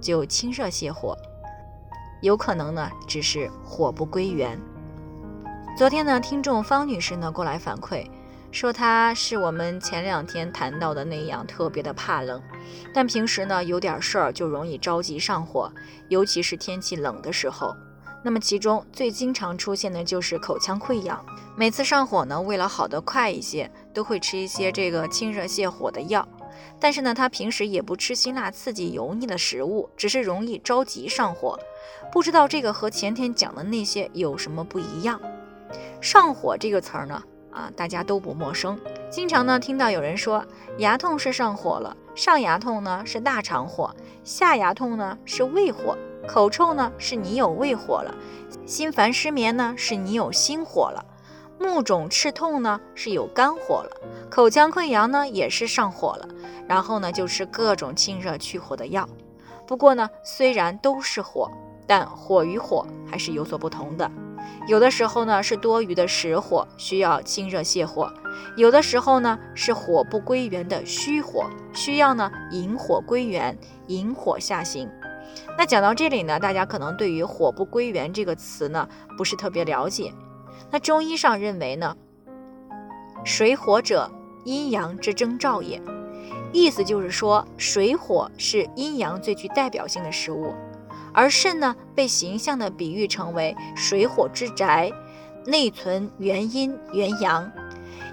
就清热泻火，有可能呢只是火不归元。昨天呢，听众方女士呢过来反馈，说她是我们前两天谈到的那样，特别的怕冷，但平时呢有点事儿就容易着急上火，尤其是天气冷的时候。那么其中最经常出现的就是口腔溃疡，每次上火呢，为了好得快一些，都会吃一些这个清热泻火的药。但是呢，他平时也不吃辛辣刺激、油腻的食物，只是容易着急上火。不知道这个和前天讲的那些有什么不一样？上火这个词儿呢，啊，大家都不陌生。经常呢听到有人说，牙痛是上火了，上牙痛呢是大肠火，下牙痛呢是胃火，口臭呢是你有胃火了，心烦失眠呢是你有心火了。目肿赤痛呢是有肝火了，口腔溃疡呢也是上火了，然后呢就吃各种清热去火的药。不过呢，虽然都是火，但火与火还是有所不同的。有的时候呢是多余的实火，需要清热泻火；有的时候呢是火不归元的虚火，需要呢引火归元，引火下行。那讲到这里呢，大家可能对于“火不归元”这个词呢不是特别了解。那中医上认为呢，水火者阴阳之征兆也，意思就是说，水火是阴阳最具代表性的食物，而肾呢被形象的比喻成为水火之宅，内存元阴元阳，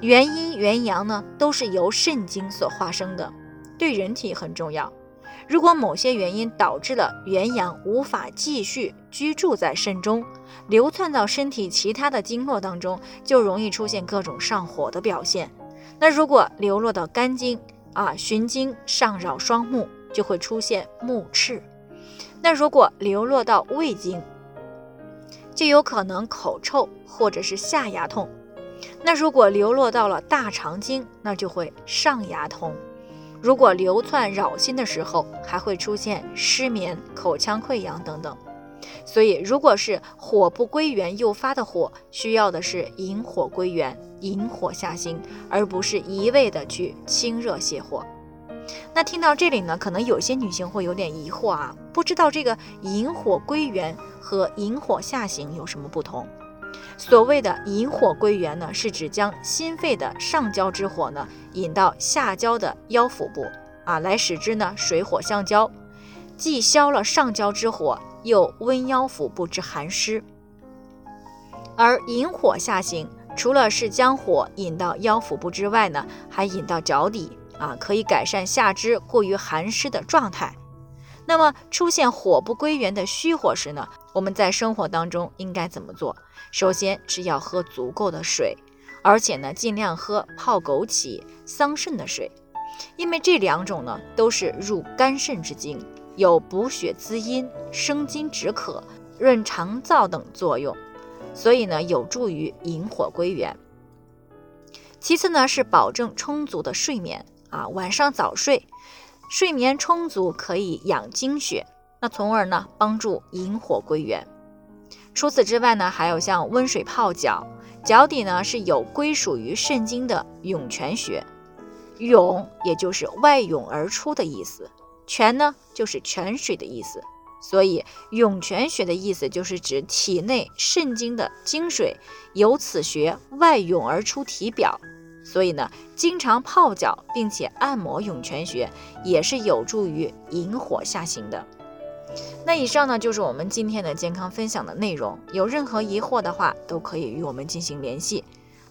元阴元阳呢都是由肾经所化生的，对人体很重要。如果某些原因导致了元阳无法继续居住在肾中，流窜到身体其他的经络当中，就容易出现各种上火的表现。那如果流落到肝经啊，循经上扰双目，就会出现目赤。那如果流落到胃经，就有可能口臭或者是下牙痛。那如果流落到了大肠经，那就会上牙痛。如果流窜扰心的时候，还会出现失眠、口腔溃疡等等。所以，如果是火不归元诱发的火，需要的是引火归元、引火下行，而不是一味的去清热泻火。那听到这里呢，可能有些女性会有点疑惑啊，不知道这个引火归元和引火下行有什么不同？所谓的引火归元呢，是指将心肺的上焦之火呢引到下焦的腰腹部啊，来使之呢水火相交，既消了上焦之火，又温腰腹部之寒湿。而引火下行，除了是将火引到腰腹部之外呢，还引到脚底啊，可以改善下肢过于寒湿的状态。那么出现火不归元的虚火时呢，我们在生活当中应该怎么做？首先是要喝足够的水，而且呢尽量喝泡枸杞、桑葚的水，因为这两种呢都是入肝肾之经，有补血滋阴、生津止渴、润肠燥等作用，所以呢有助于引火归元。其次呢是保证充足的睡眠啊，晚上早睡。睡眠充足可以养精血，那从而呢帮助引火归元。除此之外呢，还有像温水泡脚，脚底呢是有归属于肾经的涌泉穴，涌也就是外涌而出的意思，泉呢就是泉水的意思，所以涌泉穴的意思就是指体内肾经的精水由此穴外涌而出体表。所以呢，经常泡脚并且按摩涌泉穴，也是有助于引火下行的。那以上呢就是我们今天的健康分享的内容。有任何疑惑的话，都可以与我们进行联系。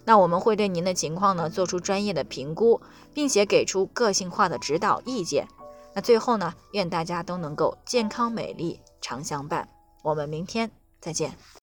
那我们会对您的情况呢做出专业的评估，并且给出个性化的指导意见。那最后呢，愿大家都能够健康美丽常相伴。我们明天再见。